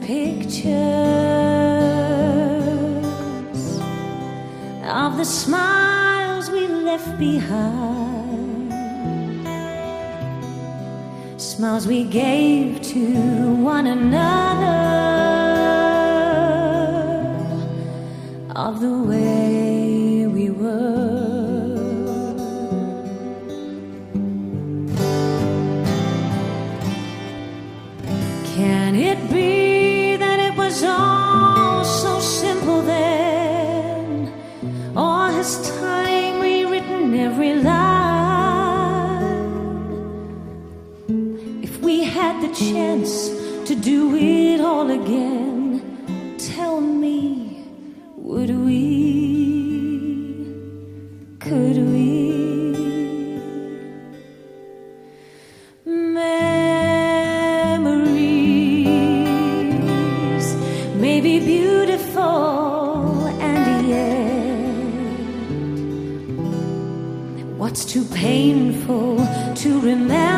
Pictures of the smiles we left behind. Smiles we gave to one another of the way do it all again, tell me, would we? Could we? Memories may be beautiful and yet what's too painful to remember?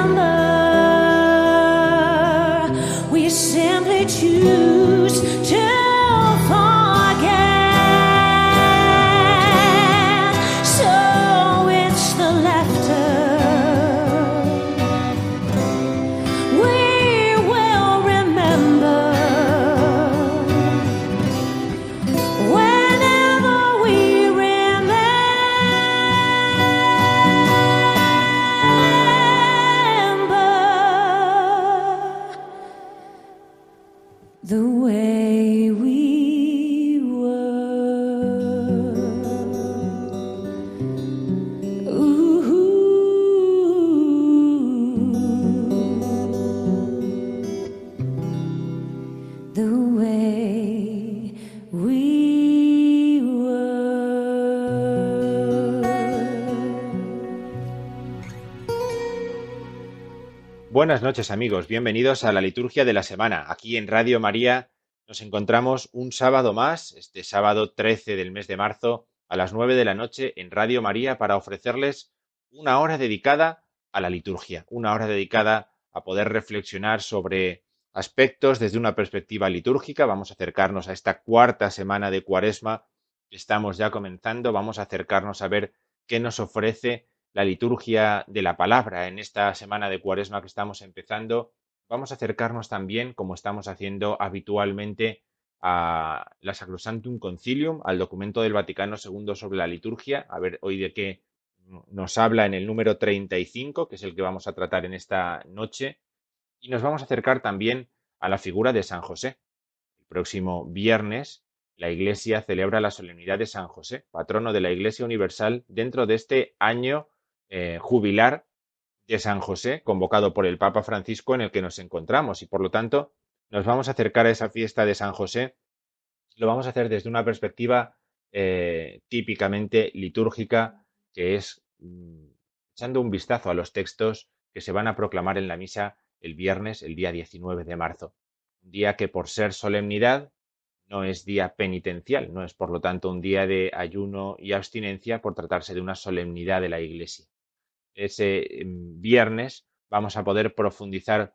The way we noches amigos, bienvenidos a la liturgia de la semana. Aquí en Radio María nos encontramos un sábado más, este sábado 13 del mes de marzo, a las 9 de la noche en Radio María para ofrecerles una hora dedicada a la liturgia, una hora dedicada a poder reflexionar sobre aspectos desde una perspectiva litúrgica. Vamos a acercarnos a esta cuarta semana de Cuaresma que estamos ya comenzando, vamos a acercarnos a ver qué nos ofrece la liturgia de la palabra en esta semana de Cuaresma que estamos empezando. Vamos a acercarnos también, como estamos haciendo habitualmente, a la Sacrosantum Concilium, al documento del Vaticano II sobre la liturgia, a ver hoy de qué nos habla en el número 35, que es el que vamos a tratar en esta noche, y nos vamos a acercar también a la figura de San José. El próximo viernes la Iglesia celebra la solemnidad de San José, patrono de la Iglesia Universal, dentro de este año eh, jubilar de San José, convocado por el Papa Francisco en el que nos encontramos. Y por lo tanto, nos vamos a acercar a esa fiesta de San José. Lo vamos a hacer desde una perspectiva eh, típicamente litúrgica, que es mm, echando un vistazo a los textos que se van a proclamar en la misa el viernes, el día 19 de marzo. Un día que por ser solemnidad no es día penitencial, no es por lo tanto un día de ayuno y abstinencia por tratarse de una solemnidad de la Iglesia. Ese mm, viernes vamos a poder profundizar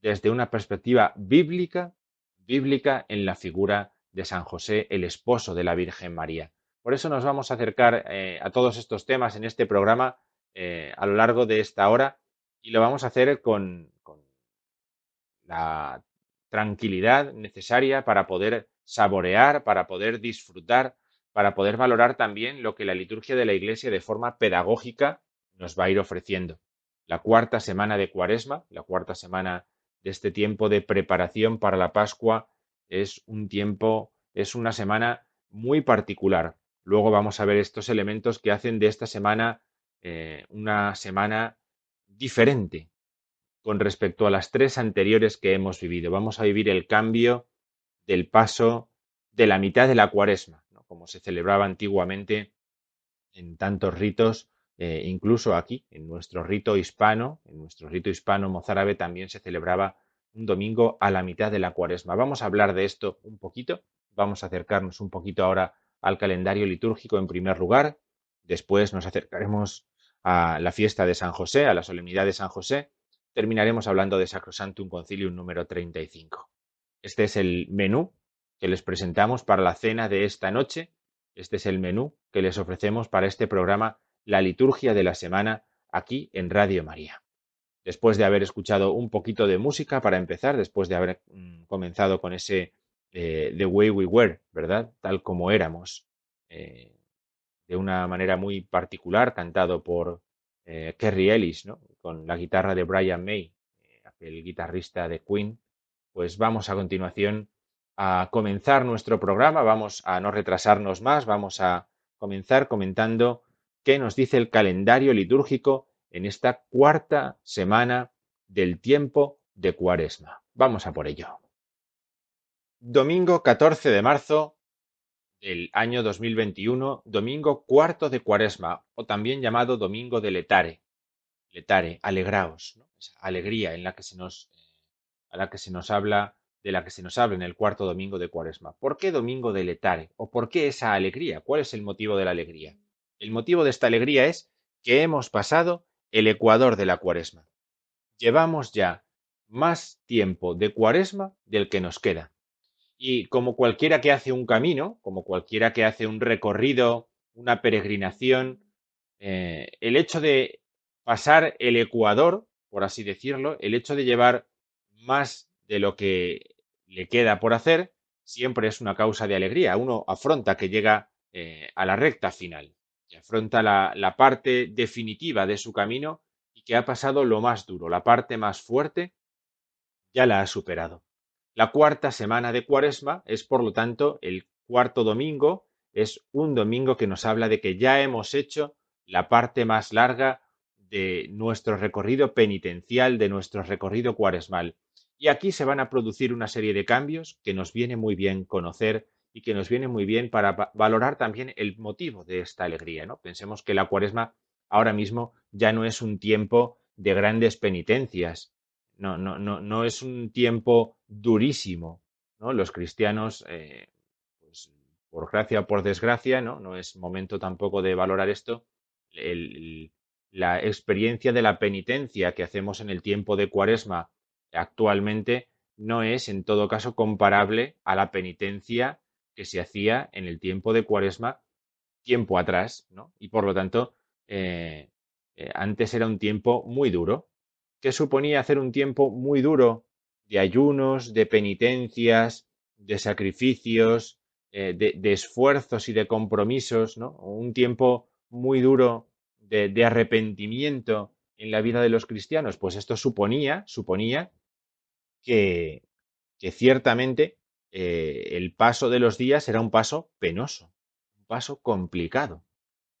desde una perspectiva bíblica, bíblica en la figura de San José, el esposo de la Virgen María. Por eso nos vamos a acercar eh, a todos estos temas en este programa eh, a lo largo de esta hora y lo vamos a hacer con la tranquilidad necesaria para poder saborear, para poder disfrutar, para poder valorar también lo que la liturgia de la Iglesia de forma pedagógica nos va a ir ofreciendo. La cuarta semana de Cuaresma, la cuarta semana de este tiempo de preparación para la Pascua, es un tiempo, es una semana muy particular. Luego vamos a ver estos elementos que hacen de esta semana eh, una semana diferente con respecto a las tres anteriores que hemos vivido. Vamos a vivir el cambio del paso de la mitad de la cuaresma, como se celebraba antiguamente en tantos ritos, eh, incluso aquí, en nuestro rito hispano, en nuestro rito hispano mozárabe también se celebraba un domingo a la mitad de la cuaresma. Vamos a hablar de esto un poquito, vamos a acercarnos un poquito ahora al calendario litúrgico en primer lugar, después nos acercaremos a la fiesta de San José, a la solemnidad de San José, terminaremos hablando de Sacrosantum Concilium número 35. Este es el menú que les presentamos para la cena de esta noche. Este es el menú que les ofrecemos para este programa La Liturgia de la Semana aquí en Radio María después de haber escuchado un poquito de música para empezar, después de haber mm, comenzado con ese eh, The Way We Were, ¿verdad? Tal como éramos, eh, de una manera muy particular, cantado por eh, Kerry Ellis, ¿no? Con la guitarra de Brian May, aquel guitarrista de Queen. Pues vamos a continuación a comenzar nuestro programa, vamos a no retrasarnos más, vamos a comenzar comentando qué nos dice el calendario litúrgico en esta cuarta semana del tiempo de Cuaresma. Vamos a por ello. Domingo 14 de marzo del año 2021, domingo cuarto de Cuaresma, o también llamado domingo de Letare. Letare, alegraos, esa alegría en la que se nos, a la que se nos habla, de la que se nos habla en el cuarto domingo de Cuaresma. ¿Por qué domingo de Letare? ¿O por qué esa alegría? ¿Cuál es el motivo de la alegría? El motivo de esta alegría es que hemos pasado el ecuador de la cuaresma. Llevamos ya más tiempo de cuaresma del que nos queda. Y como cualquiera que hace un camino, como cualquiera que hace un recorrido, una peregrinación, eh, el hecho de pasar el ecuador, por así decirlo, el hecho de llevar más de lo que le queda por hacer, siempre es una causa de alegría. Uno afronta que llega eh, a la recta final afronta la, parte definitiva de su camino y que ha pasado lo más duro, la parte más fuerte, ya la ha superado. La cuarta semana de Cuaresma es, por lo tanto, el cuarto domingo, es un domingo que nos habla de que ya hemos hecho la parte más larga de nuestro recorrido penitencial, de nuestro recorrido cuaresmal. Y aquí se van a producir una serie de cambios que nos viene muy bien conocer y que nos viene muy bien para valorar también el motivo de esta alegría. ¿no? Pensemos que la cuaresma ahora mismo ya no es un tiempo de grandes penitencias, no, no, no, no es un tiempo durísimo. ¿no? Los cristianos, eh, pues, por gracia o por desgracia, ¿no? no es momento tampoco de valorar esto, la experiencia de la penitencia que hacemos en el tiempo de cuaresma actualmente no es en todo caso comparable a la penitencia que se hacía en el tiempo de Cuaresma, tiempo atrás, ¿no? Y por lo tanto, eh, eh, antes era un tiempo muy duro. ¿Qué suponía hacer un tiempo muy duro de ayunos, de penitencias, de sacrificios, eh, de, esfuerzos y de compromisos, ¿no? Un tiempo muy duro de, de arrepentimiento en la vida de los cristianos. Pues esto suponía, suponía que, que ciertamente eh, el paso de los días era un paso penoso, un paso complicado,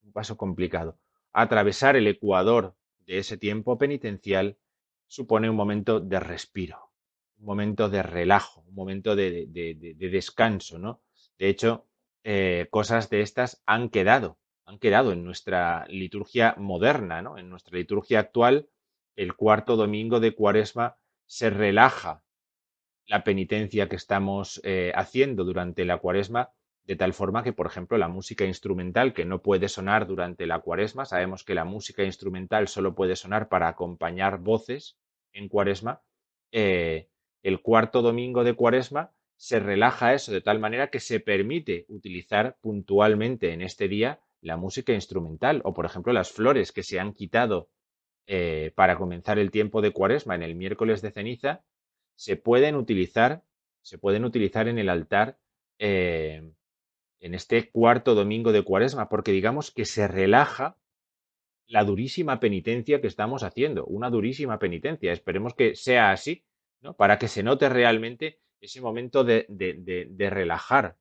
un paso complicado. Atravesar el ecuador de ese tiempo penitencial supone un momento de respiro, un momento de relajo, un momento de, descanso, ¿no? De hecho, eh, cosas de estas han quedado, han quedado en nuestra liturgia moderna, ¿no? En nuestra liturgia actual, el cuarto domingo de Cuaresma se relaja la penitencia que estamos eh, haciendo durante la cuaresma de tal forma que, por ejemplo, la música instrumental que no puede sonar durante la cuaresma, sabemos que la música instrumental solo puede sonar para acompañar voces en cuaresma, eh, el cuarto domingo de cuaresma se relaja eso de tal manera que se permite utilizar puntualmente en este día la música instrumental o, por ejemplo, las flores que se han quitado eh, para comenzar el tiempo de cuaresma en el miércoles de ceniza, se pueden utilizar, se pueden utilizar en el altar eh, en este cuarto domingo de cuaresma, porque digamos que se relaja la durísima penitencia que estamos haciendo, una durísima penitencia. Esperemos que sea así, ¿no? Para que se note realmente ese momento de, relajar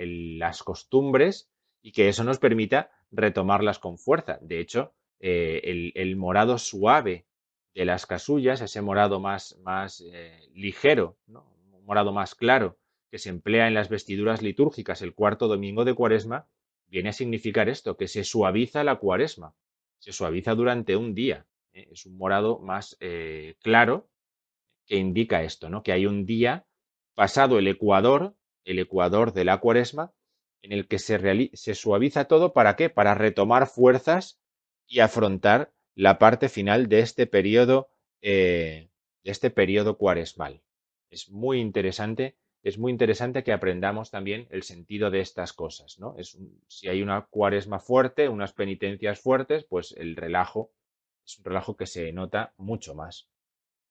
las costumbres y que eso nos permita retomarlas con fuerza. De hecho, eh, el, morado suave de las casullas, ese morado más, más eh, ligero, un morado más claro, que se emplea en las vestiduras litúrgicas el cuarto domingo de cuaresma, viene a significar esto, que se suaviza la cuaresma, se suaviza durante un día. ¿eh? Es un morado más claro que indica esto, ¿no? que hay un día pasado el ecuador, el ecuador de la cuaresma, en el que se, se suaviza todo, ¿para qué? Para retomar fuerzas y afrontar la parte final de este periodo, eh, de este cuaresmal. Es muy interesante, es muy interesante que aprendamos también el sentido de estas cosas, ¿no? Es si hay una cuaresma fuerte, unas penitencias fuertes, pues el relajo es un relajo que se nota mucho más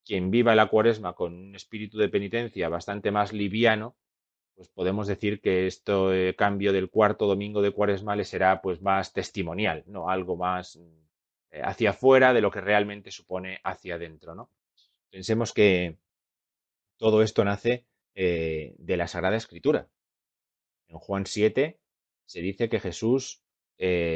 quien viva la cuaresma con un espíritu de penitencia bastante más liviano, pues podemos decir que este cambio del cuarto domingo de cuaresma le será pues más testimonial, ¿no? Algo más eh, hacia afuera de lo que realmente supone hacia adentro, ¿no? Pensemos que todo esto nace eh, de la Sagrada Escritura. En Juan 7 se dice que Jesús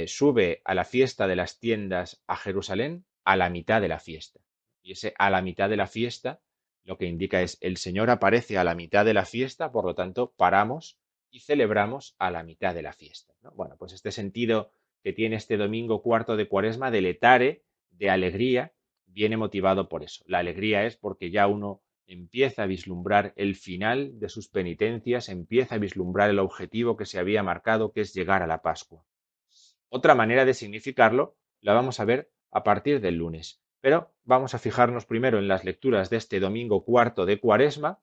sube a la fiesta de las tiendas a Jerusalén a la mitad de la fiesta y ese a la mitad de la fiesta lo que indica es el Señor aparece a la mitad de la fiesta, por lo tanto paramos y celebramos a la mitad de la fiesta. Bueno, pues este sentido que tiene este domingo cuarto de cuaresma de letare, de alegría, viene motivado por eso. La alegría es porque ya uno empieza a vislumbrar el final de sus penitencias, empieza a vislumbrar el objetivo que se había marcado, que es llegar a la Pascua. Otra manera de significarlo la vamos a ver a partir del lunes. Pero vamos a fijarnos primero en las lecturas de este domingo cuarto de Cuaresma.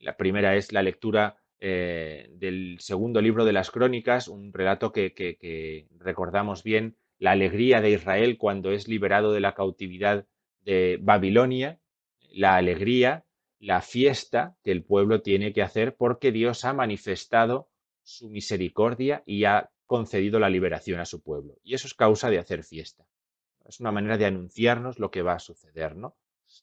La primera es la lectura eh, del segundo libro de las Crónicas, un relato que, recordamos bien, la alegría de Israel cuando es liberado de la cautividad de Babilonia, la alegría, la fiesta que el pueblo tiene que hacer porque Dios ha manifestado su misericordia y ha concedido la liberación a su pueblo. Y eso es causa de hacer fiesta. Es una manera de anunciarnos lo que va a suceder, ¿no?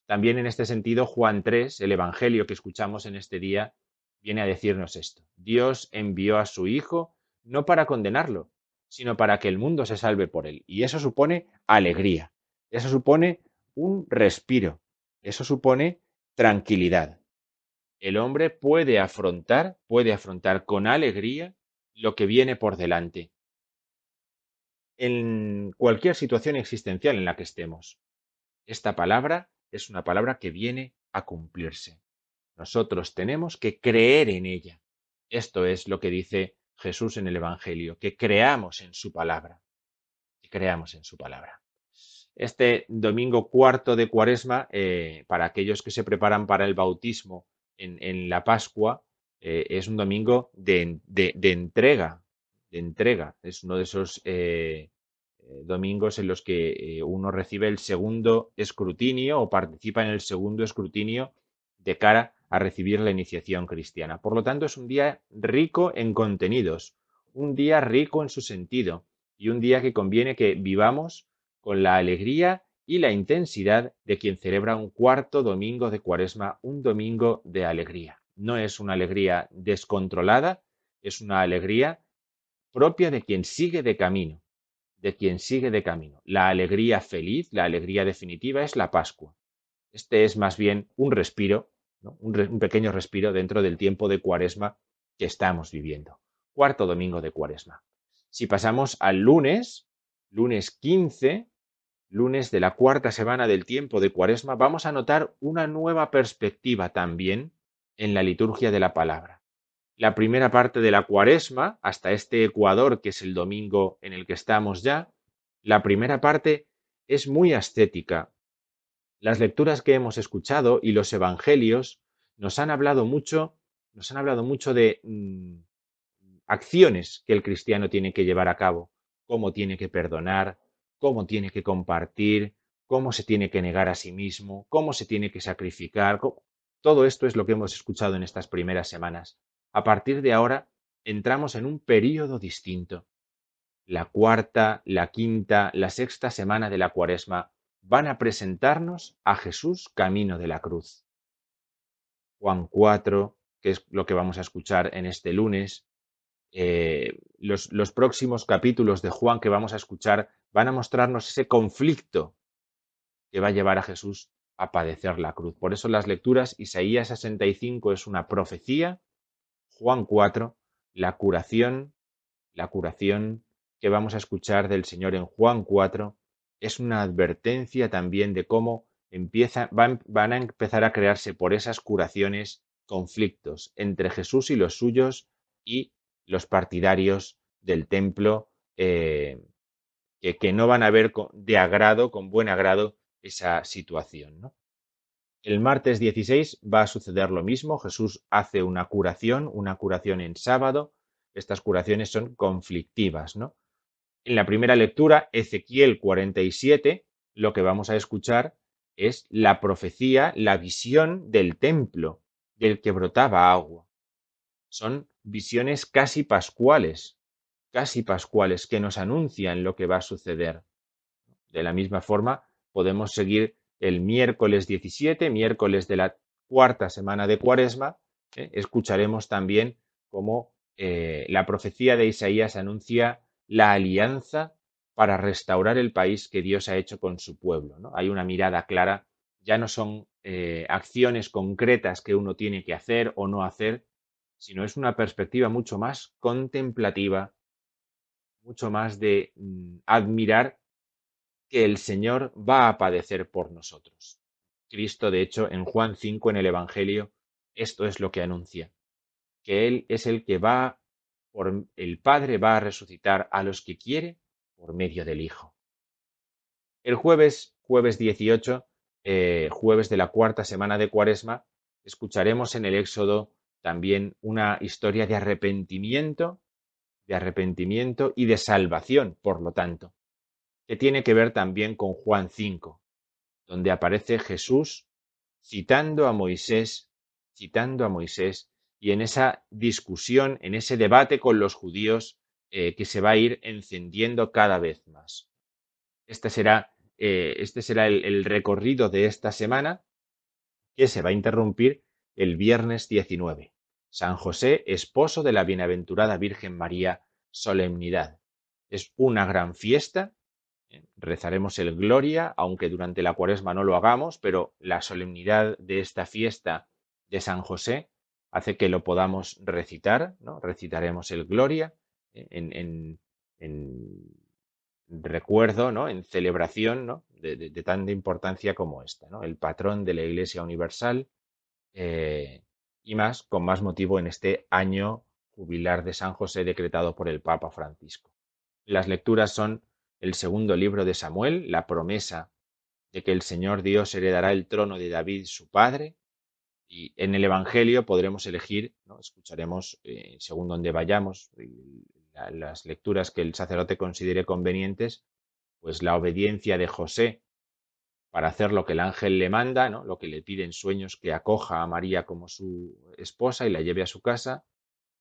También en este sentido, Juan 3, el Evangelio que escuchamos en este día, viene a decirnos esto. Dios envió a su Hijo no para condenarlo, sino para que el mundo se salve por él. Y eso supone alegría, eso supone un respiro, eso supone tranquilidad. El hombre puede afrontar, puede afrontar con alegría lo que viene por delante, en cualquier situación existencial en la que estemos. Esta palabra es una palabra que viene a cumplirse. Nosotros tenemos que creer en ella. Esto es lo que dice Jesús en el Evangelio, que creamos en su palabra. Creamos en su palabra. Este domingo cuarto de Cuaresma, eh, para aquellos que se preparan para el bautismo en, la Pascua, eh, es un domingo de, entrega, de entrega. Es uno de esos eh, domingos en los que uno recibe el segundo escrutinio o participa en el segundo escrutinio de cara a recibir la iniciación cristiana. Por lo tanto, es un día rico en contenidos, un día rico en su sentido y un día que conviene que vivamos con la alegría y la intensidad de quien celebra un cuarto domingo de cuaresma, un domingo de alegría. No es una alegría descontrolada, es una alegría propia de quien sigue de camino, de quien sigue de camino. La alegría feliz, la alegría definitiva es la Pascua. Este es más bien un respiro, un, pequeño respiro dentro del tiempo de cuaresma que estamos viviendo. Cuarto domingo de cuaresma. Si pasamos al lunes, lunes 15, lunes de la cuarta semana del tiempo de cuaresma, vamos a notar una nueva perspectiva también en la liturgia de la palabra. la primera parte de la cuaresma, hasta este Ecuador, que es el domingo en el que estamos ya, la primera parte es muy ascética. Las lecturas que hemos escuchado y los evangelios nos han hablado mucho, nos han hablado mucho de mm, acciones que el cristiano tiene que llevar a cabo, cómo tiene que perdonar, cómo tiene que compartir, cómo se tiene que negar a sí mismo, cómo se tiene que sacrificar. Todo esto es lo que hemos escuchado en estas primeras semanas. A partir de ahora entramos en un período distinto. La cuarta, la quinta, la sexta semana de la cuaresma van a presentarnos a Jesús camino de la cruz. Juan 4, que es lo que vamos a escuchar en este lunes, eh, los, los próximos capítulos de Juan que vamos a escuchar van a mostrarnos ese conflicto que va a llevar a Jesús a padecer la cruz. Por eso las lecturas, Isaías 65 es una profecía Juan 4, la curación, la curación que vamos a escuchar del Señor en Juan 4 es una advertencia también de cómo empieza, van, van, a empezar a crearse por esas curaciones conflictos entre Jesús y los suyos y los partidarios del templo eh, que, no van a ver de agrado, con buen agrado, esa situación. ¿no? El martes 16 va a suceder lo mismo. Jesús hace una curación, una curación en sábado. Estas curaciones son conflictivas, ¿no? En la primera lectura, Ezequiel 47, lo que vamos a escuchar es la profecía, la visión del templo, del que brotaba agua. Son visiones casi pascuales, casi pascuales, que nos anuncian lo que va a suceder. De la misma forma, podemos seguir el miércoles 17, miércoles de la cuarta semana de Cuaresma, ¿eh? escucharemos también cómo eh, la profecía de Isaías anuncia la alianza para restaurar el país que Dios ha hecho con su pueblo. ¿no? Hay una mirada clara, ya no son eh, acciones concretas que uno tiene que hacer o no hacer, sino es una perspectiva mucho más contemplativa, mucho más de mm, admirar que el Señor va a padecer por nosotros. Cristo, de hecho, en Juan 5 en el Evangelio, esto es lo que anuncia, que Él es el que va, por el Padre va a resucitar a los que quiere por medio del Hijo. El jueves, jueves 18, eh, jueves de la cuarta semana de Cuaresma, escucharemos en el Éxodo también una historia de arrepentimiento, de arrepentimiento y de salvación, por lo tanto que tiene que ver también con Juan 5, donde aparece Jesús citando a Moisés, citando a Moisés, y en esa discusión, en ese debate con los judíos eh, que se va a ir encendiendo cada vez más. Este será, eh, este será el, el recorrido de esta semana que se va a interrumpir el viernes 19. San José, esposo de la bienaventurada Virgen María, solemnidad. Es una gran fiesta Rezaremos el Gloria, aunque durante la cuaresma no lo hagamos, pero la solemnidad de esta fiesta de San José hace que lo podamos recitar, ¿no? Recitaremos el Gloria eh, en, recuerdo, ¿no? En celebración, ¿no? De, tanta importancia como esta, ¿no? El patrón de la Iglesia Universal eh, y más, con más motivo en este año jubilar de San José decretado por el Papa Francisco. Las lecturas son el segundo libro de Samuel, la promesa de que el Señor Dios heredará el trono de David, su padre, y en el Evangelio podremos elegir, ¿no? escucharemos, eh, según donde vayamos, las lecturas que el sacerdote considere convenientes, pues la obediencia de José para hacer lo que el ángel le manda, ¿no? lo que le pide en sueños, que acoja a María como su esposa y la lleve a su casa,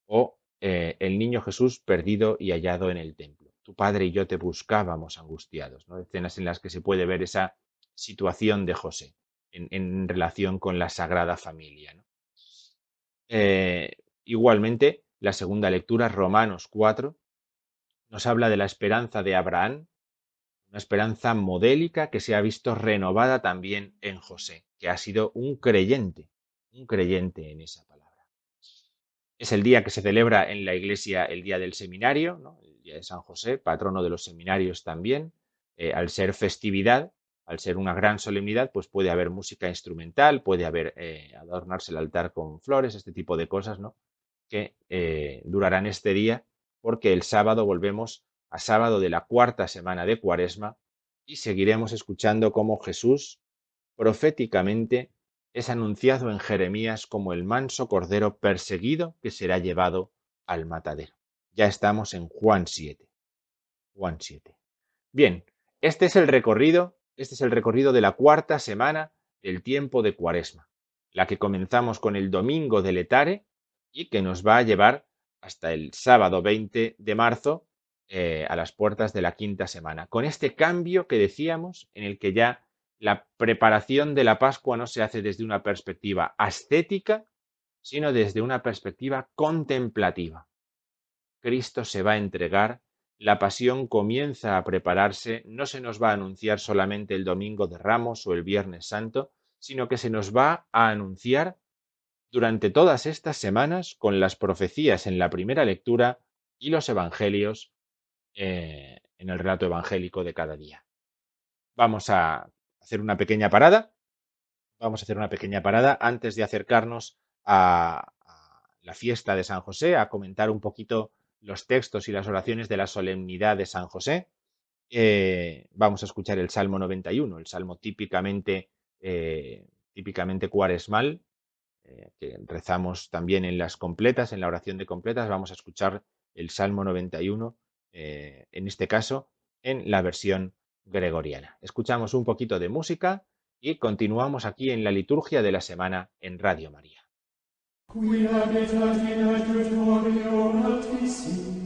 o eh, el niño Jesús perdido y hallado en el templo tu padre y yo te buscábamos angustiados, ¿no? escenas en las que se puede ver esa situación de José en, relación con la Sagrada Familia. Eh, igualmente, la segunda lectura, Romanos 4, nos habla de la esperanza de Abraham, una esperanza modélica que se ha visto renovada también en José, que ha sido un creyente, un creyente en esa palabra. Es el día que se celebra en la iglesia el día del seminario, ¿no? de San José, patrono de los seminarios también. Eh, al ser festividad, al ser una gran solemnidad, pues puede haber música instrumental, puede haber eh, adornarse el altar con flores, este tipo de cosas, ¿no? que eh, durarán este día, porque el sábado volvemos a sábado de la cuarta semana de Cuaresma y seguiremos escuchando cómo Jesús proféticamente es anunciado en Jeremías como el manso cordero perseguido que será llevado al matadero. Ya estamos en Juan 7. Juan 7. Bien, este es el recorrido, este es el recorrido de la cuarta semana del tiempo de Cuaresma, la que comenzamos con el domingo de Letare y que nos va a llevar hasta el sábado 20 de marzo eh, a las puertas de la quinta semana. Con este cambio que decíamos, en el que ya la preparación de la Pascua no se hace desde una perspectiva ascética, sino desde una perspectiva contemplativa. Cristo se va a entregar, la pasión comienza a prepararse, no se nos va a anunciar solamente el domingo de Ramos o el Viernes Santo, sino que se nos va a anunciar durante todas estas semanas con las profecías en la primera lectura y los evangelios eh, en el relato evangélico de cada día. Vamos a hacer una pequeña parada. Vamos a hacer una pequeña parada antes de acercarnos a, la fiesta de San José, a comentar un poquito los textos y las oraciones de la solemnidad de San José. Eh, vamos a escuchar el Salmo 91, el salmo típicamente, eh, típicamente cuaresmal, eh, que rezamos también en las completas, en la oración de completas. Vamos a escuchar el Salmo 91, en este caso, en la versión gregoriana. Escuchamos un poquito de música y continuamos aquí en la liturgia de la semana en Radio María. qui habitat in adjutorium altissimi,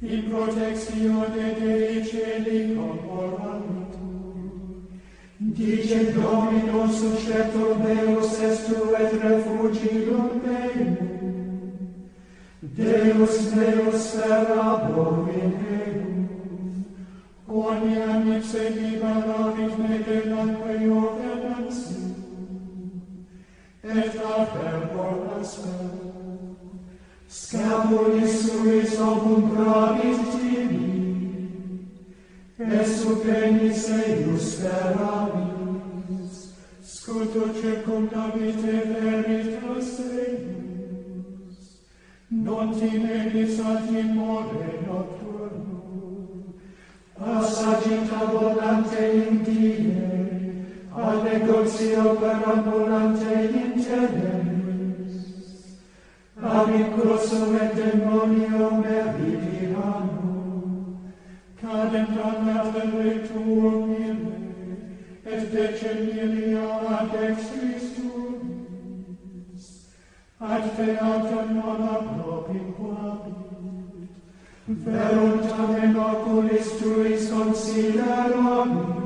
in protectione Dei celi corporantur. Dice Dominus sceptor Deus est tu et refugium meum, Deus meus ferabor in eum, omnia mipse libera vit mecem atque et aferro nascam. Scapulis suis obum pravis tibi, et supenis eius feravis, scuto circumdavit et veritas eius, non timenis ad in more nocturnum, as agita volante in die, ad negocio per ambulante in cedes, ad incrosum et demonium eritiano, cadent anat ele tuum mille, et decennilia ad ex Christumis, ad featem nona propiquabit, verum tamen oculis tuis consideramus,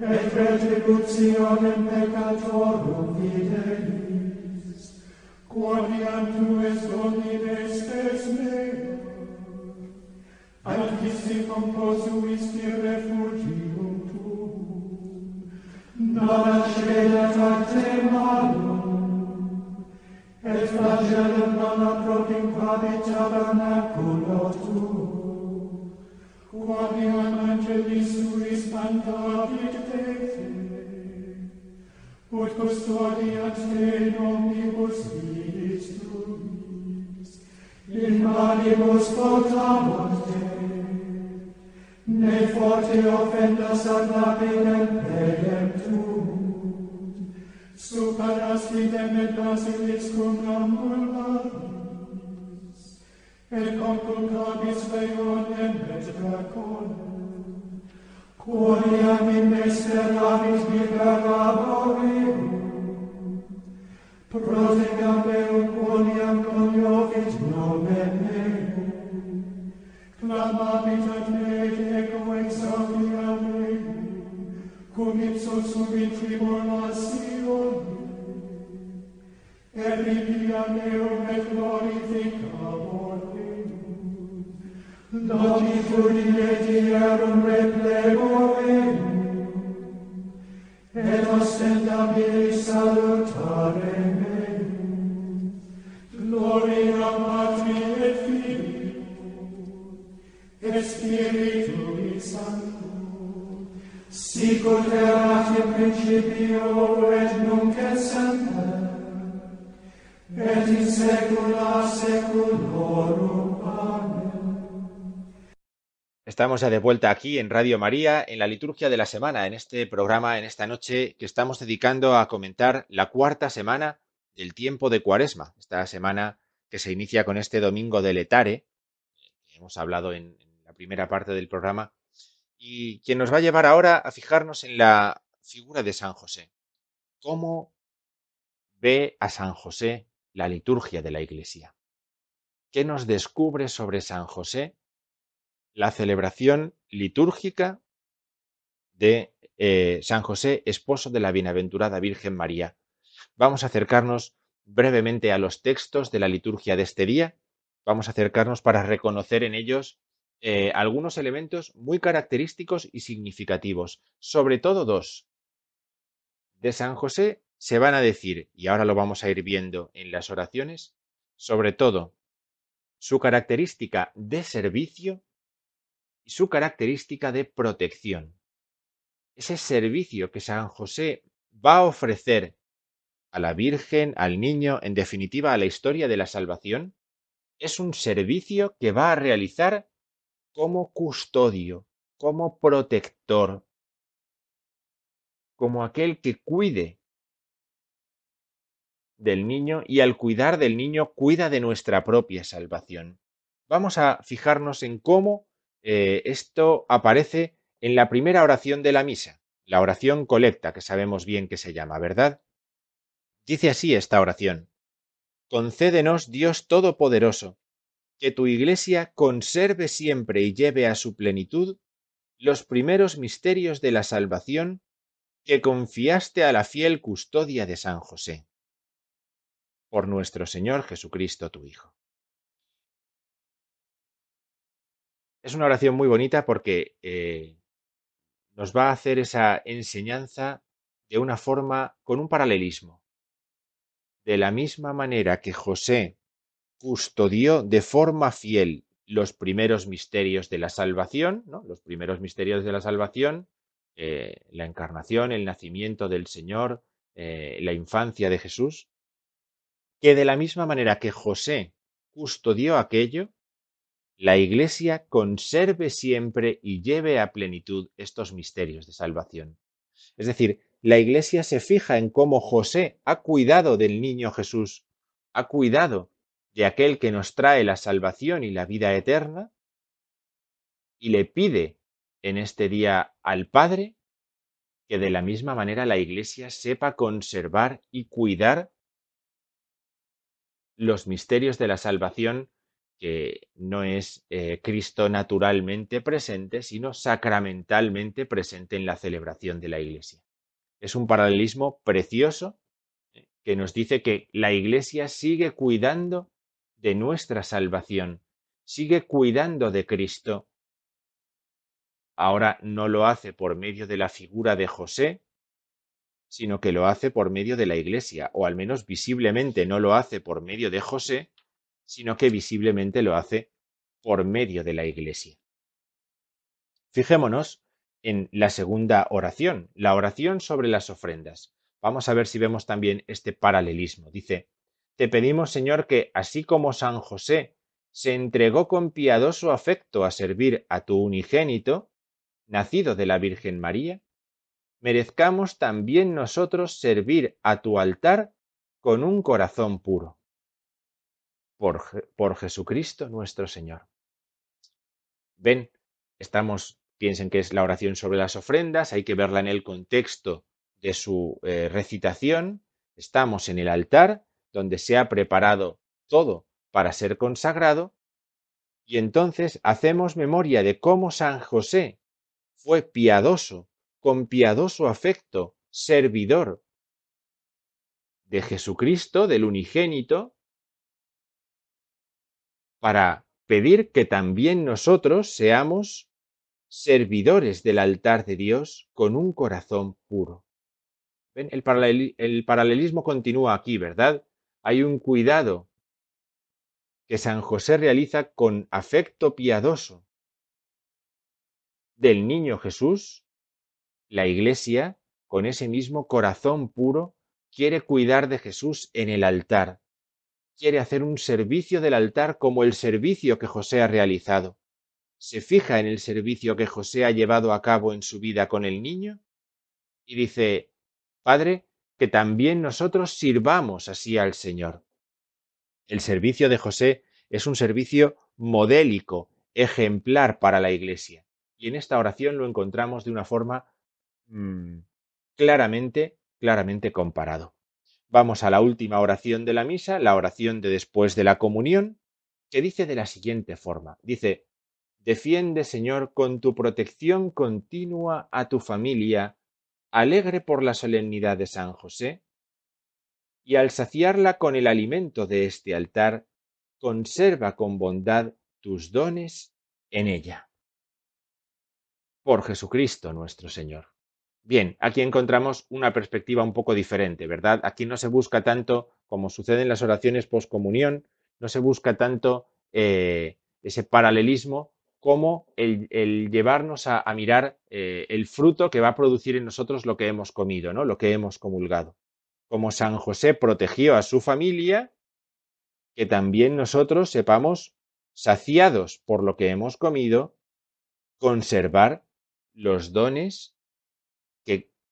et retributionem peccatorum videis, quodiam tu est omnibus tes mea, ad visicum posuisti refugium tuum, non ascedat ad te malum, et flagellum non approprium habit tabernaculo tuum, quae an angelis suis cantabit te ut custodiat te nomibus vinis tuis in manibus portamur te ne forte offendas ad lapidem peiem tuum. Super aspidem et basilis cum ambulare et conculcabis feionem et draconem, quoriam in meseravis liberaborium, protegam meum quoniam coniovit nomen meum, clamabit ad me et eco exaudiam meum, cum ipso subit tribulationem, et ripiam meum Noti fulgine tierum replego meum, et ostentabili salutare meum, gloria Patri et Filio, et Spiritui Sancto, sicut erat in principio et nunc et semper, et in saecula saeculorum. Estamos ya de vuelta aquí en Radio María, en la liturgia de la semana, en este programa, en esta noche que estamos dedicando a comentar la cuarta semana del tiempo de Cuaresma, esta semana que se inicia con este domingo de Letare, que hemos hablado en, en la primera parte del programa, y quien nos va a llevar ahora a fijarnos en la figura de San José. ¿Cómo ve a San José la liturgia de la Iglesia? ¿Qué nos descubre sobre San José la celebración litúrgica de eh, San José, esposo de la bienaventurada Virgen María. Vamos a acercarnos brevemente a los textos de la liturgia de este día. Vamos a acercarnos para reconocer en ellos eh, algunos elementos muy característicos y significativos, sobre todo dos. De San José se van a decir, y ahora lo vamos a ir viendo en las oraciones, sobre todo su característica de servicio y su característica de protección. Ese servicio que San José va a ofrecer a la Virgen, al niño, en definitiva a la historia de la salvación, es un servicio que va a realizar como custodio, como protector, como aquel que cuide del niño y al cuidar del niño cuida de nuestra propia salvación. Vamos a fijarnos en cómo eh, esto aparece en la primera oración de la misa, la oración colecta, que sabemos bien que se llama, ¿verdad? Dice así esta oración. Concédenos, Dios Todopoderoso, que tu Iglesia conserve siempre y lleve a su plenitud los primeros misterios de la salvación que confiaste a la fiel custodia de San José. Por nuestro Señor Jesucristo, tu Hijo. Es una oración muy bonita porque eh, nos va a hacer esa enseñanza de una forma con un paralelismo. De la misma manera que José custodió de forma fiel los primeros misterios de la salvación, los primeros misterios de la salvación, eh, la encarnación, el nacimiento del Señor, eh, la infancia de Jesús, que de la misma manera que José custodió aquello, la Iglesia conserve siempre y lleve a plenitud estos misterios de salvación. Es decir, la Iglesia se fija en cómo José ha cuidado del niño Jesús, ha cuidado de aquel que nos trae la salvación y la vida eterna, y le pide en este día al Padre que de la misma manera la Iglesia sepa conservar y cuidar los misterios de la salvación que no es eh, Cristo naturalmente presente, sino sacramentalmente presente en la celebración de la Iglesia. Es un paralelismo precioso eh, que nos dice que la Iglesia sigue cuidando de nuestra salvación, sigue cuidando de Cristo. Ahora no lo hace por medio de la figura de José, sino que lo hace por medio de la Iglesia, o al menos visiblemente no lo hace por medio de José, sino que visiblemente lo hace por medio de la Iglesia. Fijémonos en la segunda oración, la oración sobre las ofrendas. Vamos a ver si vemos también este paralelismo. Dice, Te pedimos, Señor, que así como San José se entregó con piadoso afecto a servir a tu unigénito, nacido de la Virgen María, merezcamos también nosotros servir a tu altar con un corazón puro por, Jesucristo nuestro Señor. Ven, estamos, piensen que es la oración sobre las ofrendas, hay que verla en el contexto de su eh, recitación. Estamos en el altar donde se ha preparado todo para ser consagrado y entonces hacemos memoria de cómo San José fue piadoso, con piadoso afecto, servidor de Jesucristo, del unigénito, para pedir que también nosotros seamos servidores del altar de Dios con un corazón puro. El, paralelismo continúa aquí, ¿verdad? Hay un cuidado que San José realiza con afecto piadoso del niño Jesús, la Iglesia, con ese mismo corazón puro, quiere cuidar de Jesús en el altar, quiere hacer un servicio del altar como el servicio que José ha realizado. Se fija en el servicio que José ha llevado a cabo en su vida con el niño y dice, Padre, que también nosotros sirvamos así al Señor. El servicio de José es un servicio modélico, ejemplar para la Iglesia. Y en esta oración lo encontramos de una forma mmm, claramente, claramente comparado. Vamos a la última oración de la misa, la oración de después de la comunión, que dice de la siguiente forma. Dice, defiende Señor con tu protección continua a tu familia, alegre por la solemnidad de San José, y al saciarla con el alimento de este altar, conserva con bondad tus dones en ella. Por Jesucristo nuestro Señor. Bien, aquí encontramos una perspectiva un poco diferente, ¿verdad? Aquí no se busca tanto, como sucede en las oraciones poscomunión, no se busca tanto eh, ese paralelismo como el, llevarnos a, mirar eh, el fruto que va a producir en nosotros lo que hemos comido, ¿no? Lo que hemos comulgado. Como San José protegió a su familia, que también nosotros sepamos, saciados por lo que hemos comido, conservar los dones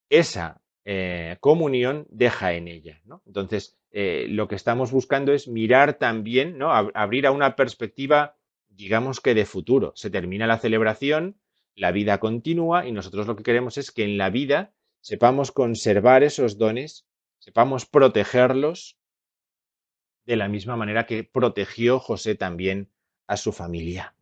esa eh, comunión deja en ella. Entonces, eh, lo que estamos buscando es mirar también, ¿no? abrir a una perspectiva, digamos que de futuro. Se termina la celebración, la vida continúa y nosotros lo que queremos es que en la vida sepamos conservar esos dones, sepamos protegerlos de la misma manera que protegió José también a su familia.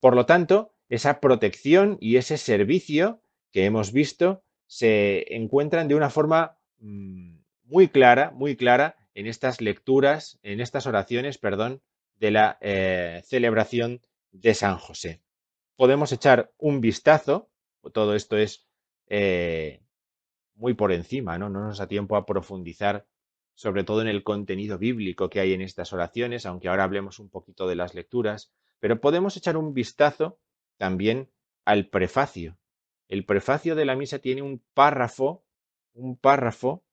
Por lo tanto, esa protección y ese servicio que hemos visto se encuentran de una forma mm, muy clara, muy clara en estas lecturas, en estas oraciones, perdón, de la eh, celebración de San José. Podemos echar un vistazo, todo esto es eh, muy por encima, ¿no? No nos da tiempo a profundizar sobre todo en el contenido bíblico que hay en estas oraciones, aunque ahora hablemos un poquito de las lecturas, pero podemos echar un vistazo también al prefacio el prefacio de la misa tiene un párrafo, un párrafo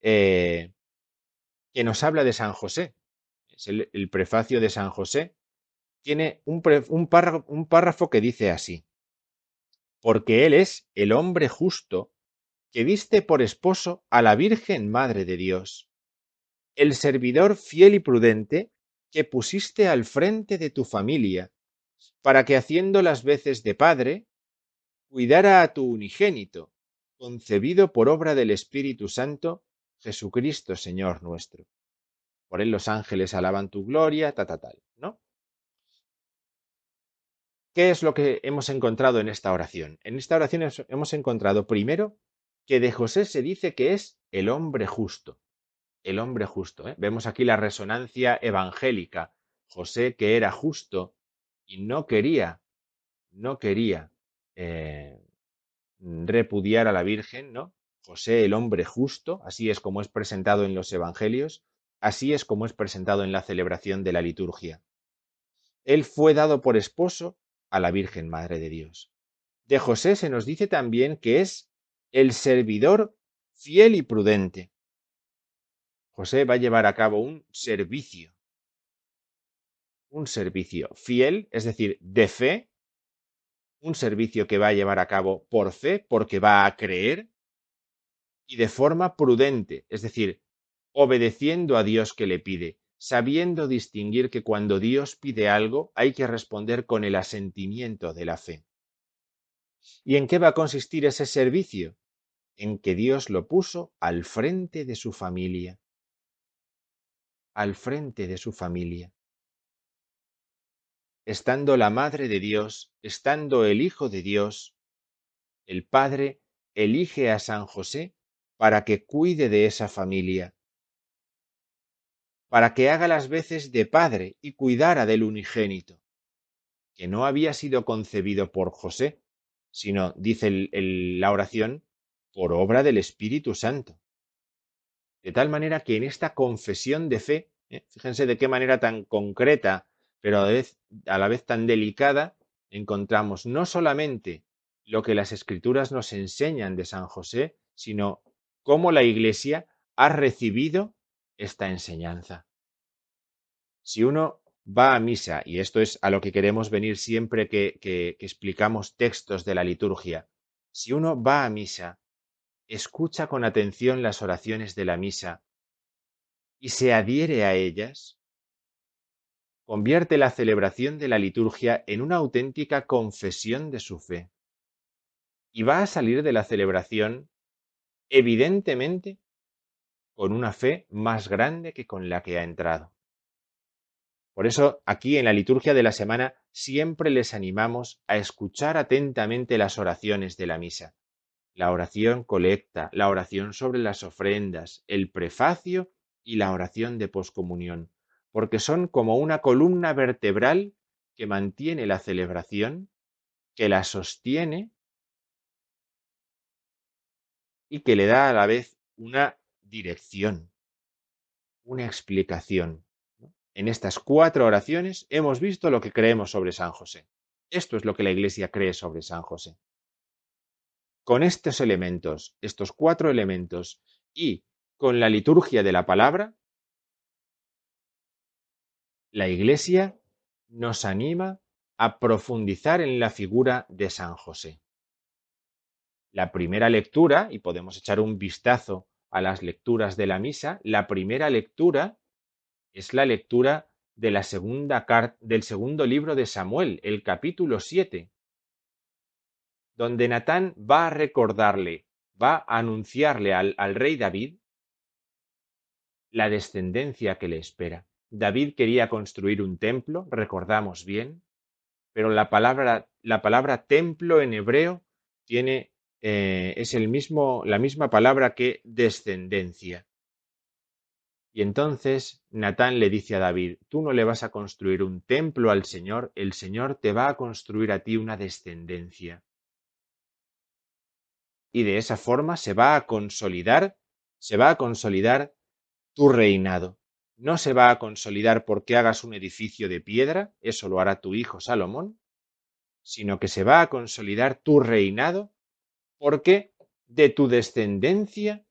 eh, que nos habla de San José. Es el, prefacio de San José. Tiene un, párrafo, un párrafo que dice así. Porque Él es el hombre justo que viste por esposo a la Virgen Madre de Dios, el servidor fiel y prudente que pusiste al frente de tu familia, para que haciendo las veces de padre, cuidara a tu unigénito, concebido por obra del Espíritu Santo, Jesucristo Señor nuestro. Por él los ángeles alaban tu gloria, ta, ta, tal, ¿no? ¿Qué es lo que hemos encontrado en esta oración? En esta oración hemos encontrado primero que de José se dice que es el hombre justo. El hombre justo. ¿eh? Vemos aquí la resonancia evangélica. José que era justo y no quería, no quería eh, repudiar a la Virgen, ¿no? José, el hombre justo, así es como es presentado en los Evangelios, así es como es presentado en la celebración de la liturgia. Él fue dado por esposo a la Virgen Madre de Dios. De José se nos dice también que es el servidor fiel y prudente. José va a llevar a cabo un servicio. Un servicio fiel, es decir, de fe, un servicio que va a llevar a cabo por fe, porque va a creer, y de forma prudente, es decir, obedeciendo a Dios que le pide, sabiendo distinguir que cuando Dios pide algo hay que responder con el asentimiento de la fe. ¿Y en qué va a consistir ese servicio? En que Dios lo puso al frente de su familia. Al frente de su familia estando la Madre de Dios, estando el Hijo de Dios, el Padre elige a San José para que cuide de esa familia, para que haga las veces de padre y cuidara del unigénito, que no había sido concebido por José, sino, dice la oración, por obra del Espíritu Santo. De tal manera que en esta confesión de fe, ¿eh? fíjense de qué manera tan concreta pero a la, vez, tan delicada, encontramos no solamente lo que las escrituras nos enseñan de San José, sino cómo la Iglesia ha recibido esta enseñanza. Si uno va a misa, y esto es a lo que queremos venir siempre que explicamos textos de la liturgia, si uno va a misa, escucha con atención las oraciones de la misa y se adhiere a ellas, convierte la celebración de la liturgia en una auténtica confesión de su fe. Y va a salir de la celebración, evidentemente, con una fe más grande que con la que ha entrado. Por eso, aquí en la liturgia de la semana siempre les animamos a escuchar atentamente las oraciones de la misa. La oración colecta, la oración sobre las ofrendas, el prefacio y la oración de poscomunión porque son como una columna vertebral que mantiene la celebración, que la sostiene y que le da a la vez una dirección, una explicación. En estas cuatro oraciones hemos visto lo que creemos sobre San José. Esto es lo que la Iglesia cree sobre San José. Con estos elementos, estos cuatro elementos, y con la liturgia de la palabra, la Iglesia nos anima a profundizar en la figura de San José. La primera lectura, y podemos echar un vistazo a las lecturas de la misa, la primera lectura es la lectura de la segunda del segundo libro de Samuel, el capítulo 7, donde Natán va a recordarle, va a anunciarle al, al rey David la descendencia que le espera. David quería construir un templo, recordamos bien, pero la palabra, la palabra templo en hebreo tiene, eh, es el mismo, la misma palabra que descendencia. Y entonces Natán le dice a David, tú no le vas a construir un templo al Señor, el Señor te va a construir a ti una descendencia. Y de esa forma se va a consolidar, se va a consolidar tu reinado no se va a consolidar porque hagas un edificio de piedra, eso lo hará tu hijo Salomón, sino que se va a consolidar tu reinado porque de tu descendencia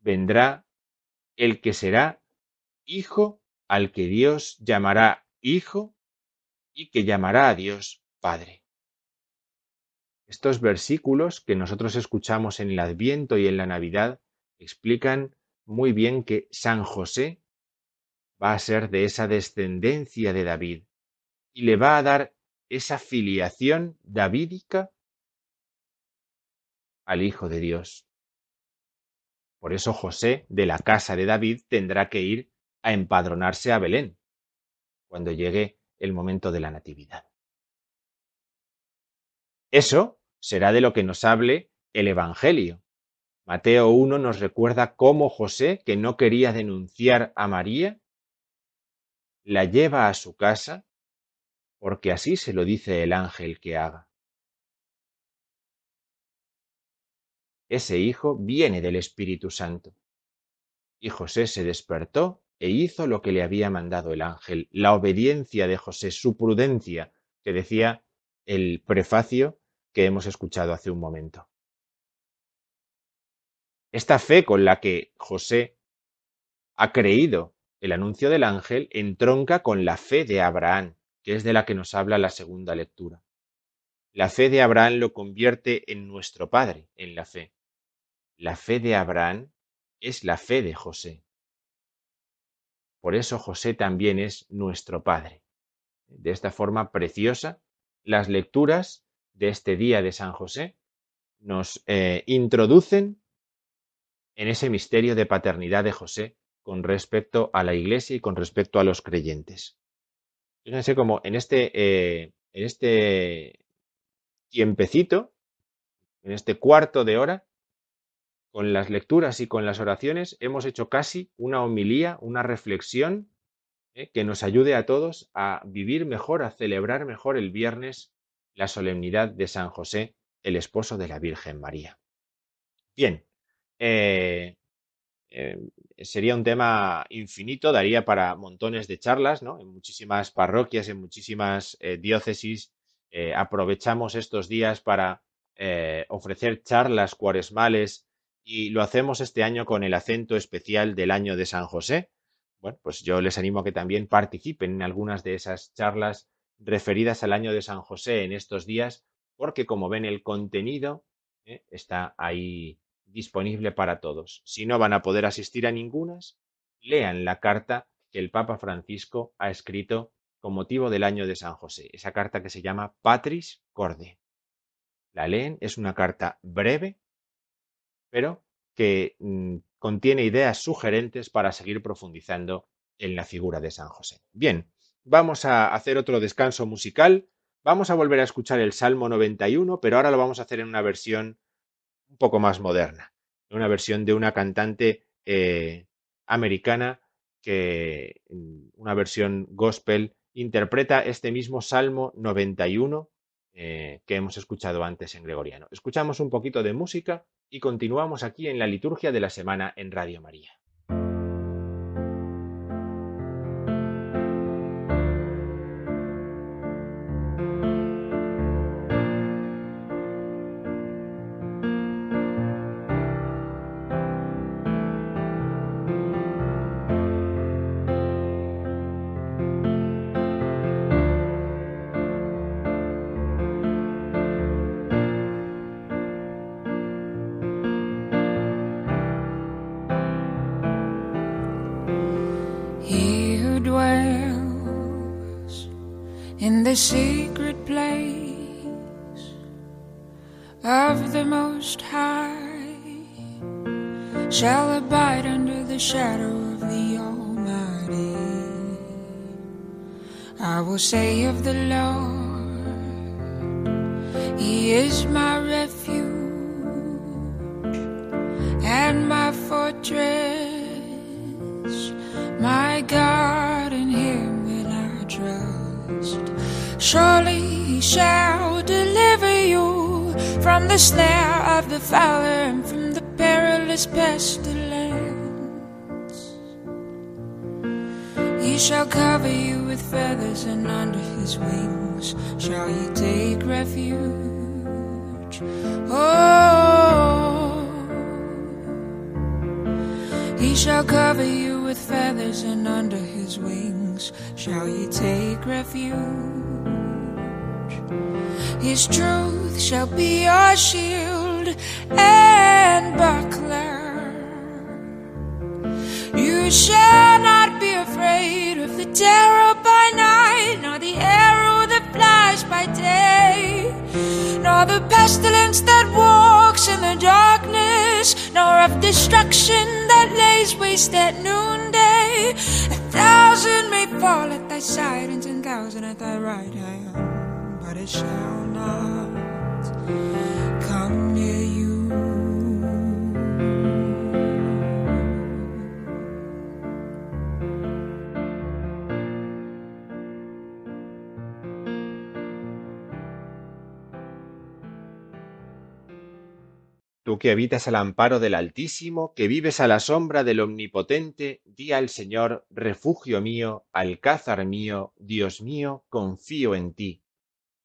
vendrá el que será hijo al que Dios llamará hijo y que llamará a Dios Padre. Estos versículos que nosotros escuchamos en el Adviento y en la Navidad explican muy bien que San José va a ser de esa descendencia de David y le va a dar esa filiación davídica al Hijo de Dios. Por eso José, de la casa de David, tendrá que ir a empadronarse a Belén cuando llegue el momento de la Natividad. Eso será de lo que nos hable el Evangelio, Mateo 1 nos recuerda cómo José, que no quería denunciar a María, la lleva a su casa porque así se lo dice el ángel que haga. Ese hijo viene del Espíritu Santo. Y José se despertó e hizo lo que le había mandado el ángel. La obediencia de José, su prudencia, que decía el prefacio que hemos escuchado hace un momento. Esta fe con la que José ha creído el anuncio del ángel entronca con la fe de Abraham, que es de la que nos habla la segunda lectura. La fe de Abraham lo convierte en nuestro Padre en la fe. La fe de Abraham es la fe de José. Por eso José también es nuestro Padre. De esta forma preciosa, las lecturas de este día de San José nos eh, introducen en ese misterio de paternidad de José con respecto a la iglesia y con respecto a los creyentes. Fíjense como en este, eh, en este tiempecito, en este cuarto de hora, con las lecturas y con las oraciones, hemos hecho casi una homilía, una reflexión eh, que nos ayude a todos a vivir mejor, a celebrar mejor el viernes la solemnidad de San José, el esposo de la Virgen María. Bien, eh, eh, sería un tema infinito, daría para montones de charlas, ¿no? En muchísimas parroquias, en muchísimas eh, diócesis, aprovechamos estos días para ofrecer charlas cuaresmales y lo hacemos este año con el acento especial del año de San José, bueno, pues yo les animo que también participen en algunas de esas charlas referidas al año de San José en estos días, porque como ven el contenido está ahí disponible para todos. Si no van a poder asistir a ningunas, lean la carta que el Papa Francisco ha escrito con motivo del año de San José, esa carta que se llama Patris Corde. La leen, es una carta breve, pero que mm, contiene ideas sugerentes para seguir profundizando en la figura de San José. Bien, vamos a hacer otro descanso musical. Vamos a volver a escuchar el Salmo 91, pero ahora lo vamos a hacer en una versión un poco más moderna, una versión de una cantante eh, americana que, mm, una versión gospel, interpreta este mismo Salmo 91 eh, que hemos escuchado antes en Gregoriano. Escuchamos un poquito de música y continuamos aquí en la liturgia de la semana en Radio María. Dwells in the secret place of the Most High shall abide under the shadow of the Almighty. I will say of the Lord, He is my refuge and my fortress my God, Surely He shall deliver you from the snare of the fowler and from the perilous pestilence. He shall cover you with feathers, and under His wings shall you take refuge. Oh, He shall cover you with feathers, and under his wings shall ye take refuge. His truth shall be your shield and buckler. You shall not be afraid of the terror by night, nor the arrow that flies by day, nor the pestilence that walks in the darkness, nor of destruction that lays waste at noonday. A thousand may fall at thy side, and ten thousand at thy right hand, Tú que habitas al amparo del Altísimo, que vives a la sombra del Omnipotente, di al Señor, refugio mío, alcázar mío, Dios mío, confío en ti.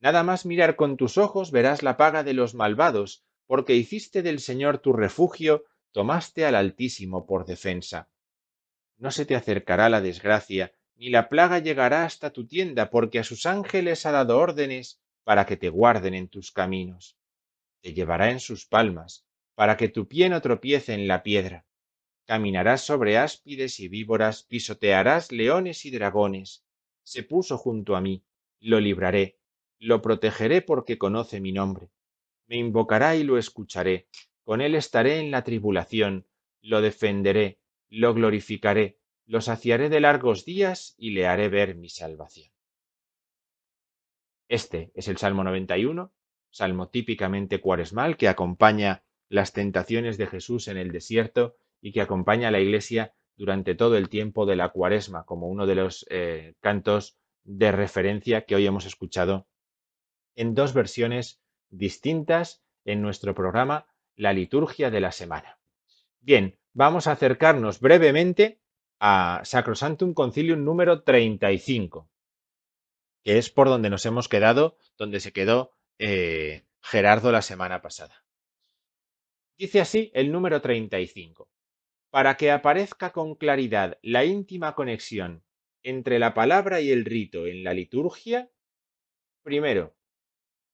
Nada más mirar con tus ojos verás la paga de los malvados, porque hiciste del Señor tu refugio, tomaste al Altísimo por defensa. No se te acercará la desgracia, ni la plaga llegará hasta tu tienda, porque a sus ángeles ha dado órdenes para que te guarden en tus caminos te llevará en sus palmas, para que tu pie no tropiece en la piedra. Caminarás sobre áspides y víboras, pisotearás leones y dragones. Se puso junto a mí, lo libraré, lo protegeré porque conoce mi nombre. Me invocará y lo escucharé, con él estaré en la tribulación, lo defenderé, lo glorificaré, lo saciaré de largos días y le haré ver mi salvación. Este es el Salmo 91 salmo típicamente cuaresmal que acompaña las tentaciones de Jesús en el desierto y que acompaña a la Iglesia durante todo el tiempo de la cuaresma como uno de los eh, cantos de referencia que hoy hemos escuchado en dos versiones distintas en nuestro programa La liturgia de la semana. Bien, vamos a acercarnos brevemente a Sacrosanctum Concilium número 35, que es por donde nos hemos quedado, donde se quedó eh, Gerardo la semana pasada. Dice así el número 35. Para que aparezca con claridad la íntima conexión entre la palabra y el rito en la liturgia, primero,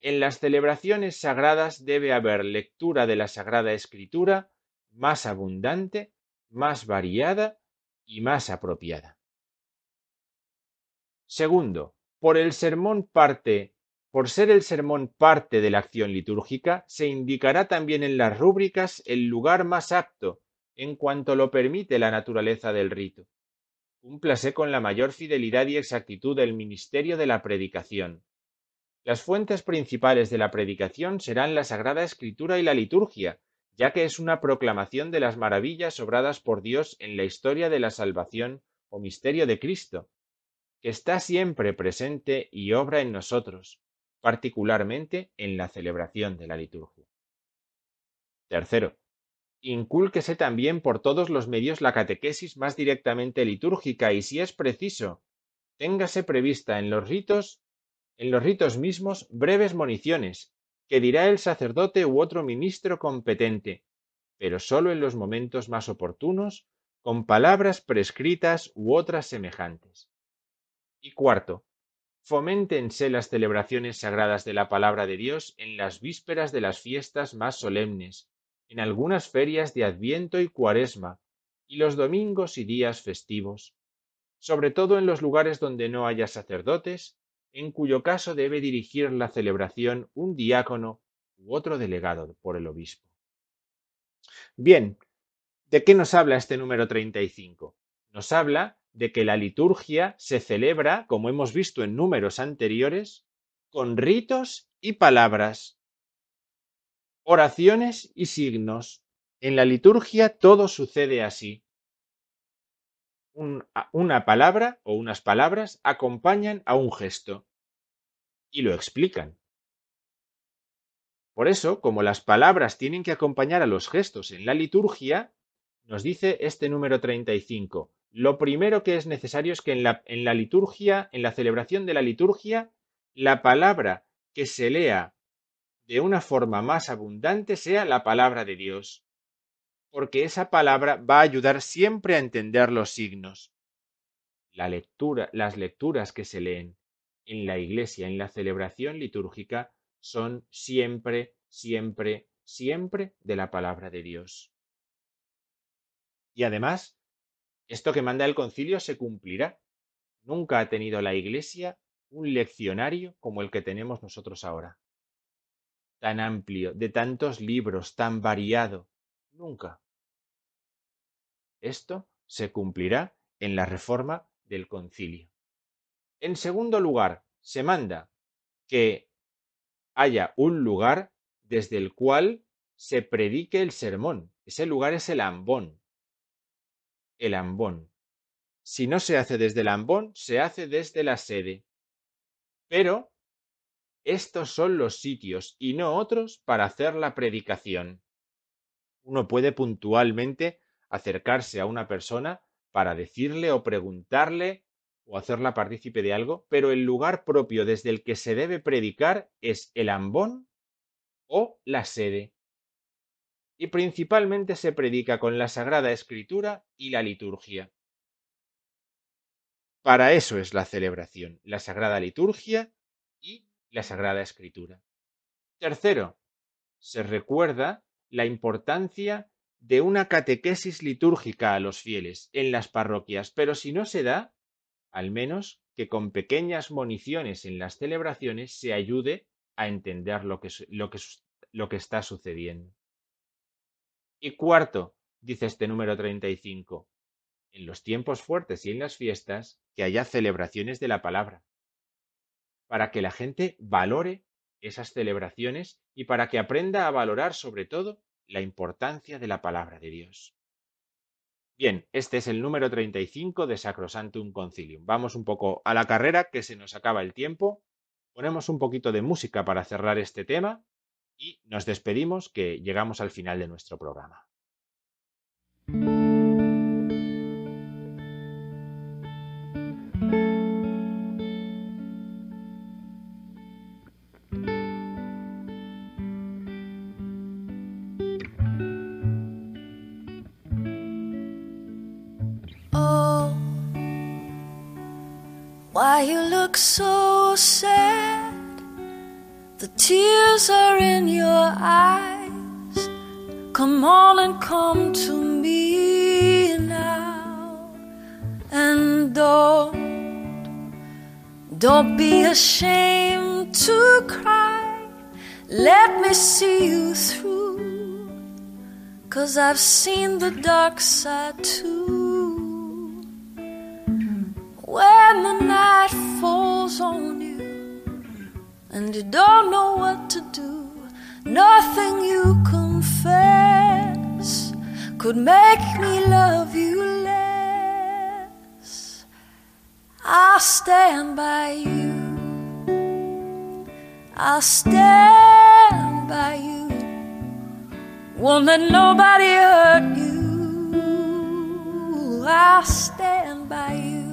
en las celebraciones sagradas debe haber lectura de la Sagrada Escritura más abundante, más variada y más apropiada. Segundo, por el sermón parte, por ser el sermón parte de la acción litúrgica, se indicará también en las rúbricas el lugar más apto en cuanto lo permite la naturaleza del rito. Cúmplase con la mayor fidelidad y exactitud el ministerio de la predicación. Las fuentes principales de la predicación serán la Sagrada Escritura y la liturgia, ya que es una proclamación de las maravillas obradas por Dios en la historia de la salvación o misterio de Cristo, que está siempre presente y obra en nosotros, particularmente en la celebración de la liturgia. Tercero, incúlquese también por todos los medios la catequesis más directamente litúrgica y, si es preciso, téngase prevista en los ritos, en los ritos mismos, breves moniciones, que dirá el sacerdote u otro ministro competente, pero sólo en los momentos más oportunos, con palabras prescritas u otras semejantes. Y cuarto, foméntense las celebraciones sagradas de la palabra de Dios en las vísperas de las fiestas más solemnes, en algunas ferias de Adviento y Cuaresma, y los domingos y días festivos, sobre todo en los lugares donde no haya sacerdotes, en cuyo caso debe dirigir la celebración un diácono u otro delegado por el obispo. Bien, ¿de qué nos habla este número 35? Nos habla de que la liturgia se celebra, como hemos visto en números anteriores, con ritos y palabras, oraciones y signos. En la liturgia todo sucede así. Una palabra o unas palabras acompañan a un gesto y lo explican. Por eso, como las palabras tienen que acompañar a los gestos en la liturgia, nos dice este número 35. Lo primero que es necesario es que en la, en la liturgia, en la celebración de la liturgia, la palabra que se lea de una forma más abundante sea la palabra de Dios, porque esa palabra va a ayudar siempre a entender los signos. Las lecturas que se leen en la iglesia, en la celebración litúrgica, son siempre, siempre, siempre de la palabra de Dios. Y además, esto que manda el concilio se cumplirá. Nunca ha tenido la iglesia un leccionario como el que tenemos nosotros ahora. Tan amplio, de tantos libros, tan variado. Nunca. Esto se cumplirá en la reforma del concilio. En segundo lugar, se manda que haya un lugar desde el cual se predique el sermón. Ese lugar es el ambón. El ambón. Si no se hace desde el ambón, se hace desde la sede. Pero estos son los sitios y no otros para hacer la predicación. Uno puede puntualmente acercarse a una persona para decirle o preguntarle o hacerla partícipe de algo, pero el lugar propio desde el que se debe predicar es el ambón o la sede. Y principalmente se predica con la Sagrada Escritura y la liturgia. Para eso es la celebración, la Sagrada Liturgia y la Sagrada Escritura. Tercero, se recuerda la importancia de una catequesis litúrgica a los fieles en las parroquias, pero si no se da, al menos que con pequeñas municiones en las celebraciones se ayude a entender lo que, lo que, lo que está sucediendo. Y cuarto, dice este número 35, en los tiempos fuertes y en las fiestas, que haya celebraciones de la palabra, para que la gente valore esas celebraciones y para que aprenda a valorar sobre todo la importancia de la palabra de Dios. Bien, este es el número 35 de Sacrosantum Concilium. Vamos un poco a la carrera, que se nos acaba el tiempo. Ponemos un poquito de música para cerrar este tema y nos despedimos, que llegamos al final de nuestro programa. Look so sad? The tears are in your eyes. Come on and come to me now. And don't, don't be ashamed to cry. Let me see you through. Cause I've seen the dark side too. You don't know what to do, nothing you confess could make me love you less. I'll stand by you. I'll stand by you. Won't let nobody hurt you. I'll stand by you.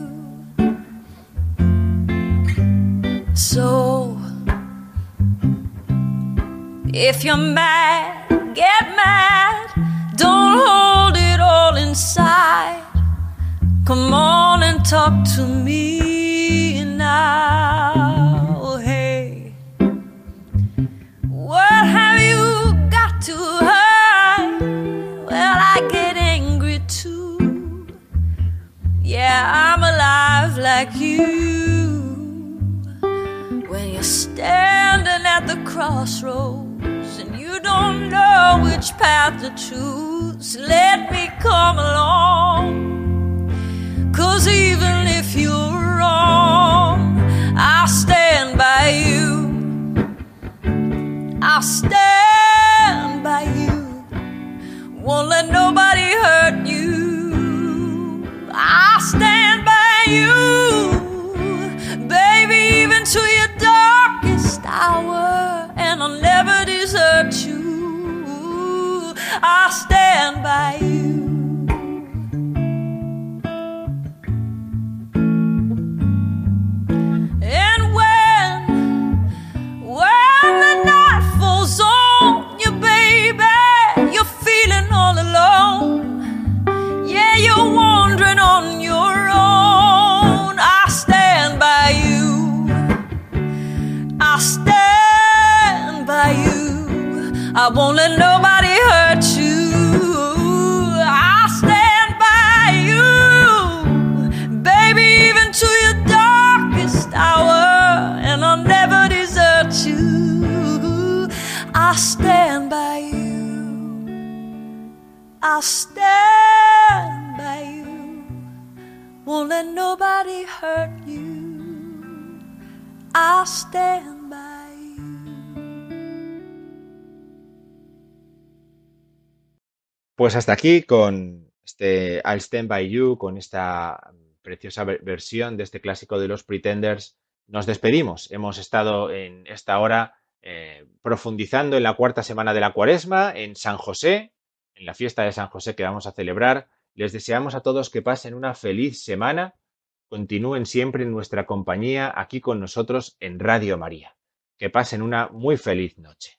So, if you're mad, get mad. Don't hold it all inside. Come on and talk to me now. Hey, what have you got to hide? Well, I get angry too. Yeah, I'm alive like you. When you're standing at the crossroads don't know which path to choose, let me come along. Cause even if you're wrong, I'll stand by you. I'll stand by you. Won't let nobody hurt you. I'll stand by you, baby, even to your darkest hour, and I'll never desert you. I'll stand by you. I won't let nobody hurt you. I stand by you, baby, even to your darkest hour, and I'll never desert you. I stand by you. I'll stand by you. Won't let nobody hurt you. I'll stand Pues hasta aquí con este I'll Stand By You, con esta preciosa ver- versión de este clásico de los Pretenders. Nos despedimos. Hemos estado en esta hora eh, profundizando en la cuarta semana de la cuaresma, en San José, en la fiesta de San José que vamos a celebrar. Les deseamos a todos que pasen una feliz semana. Continúen siempre en nuestra compañía aquí con nosotros en Radio María. Que pasen una muy feliz noche.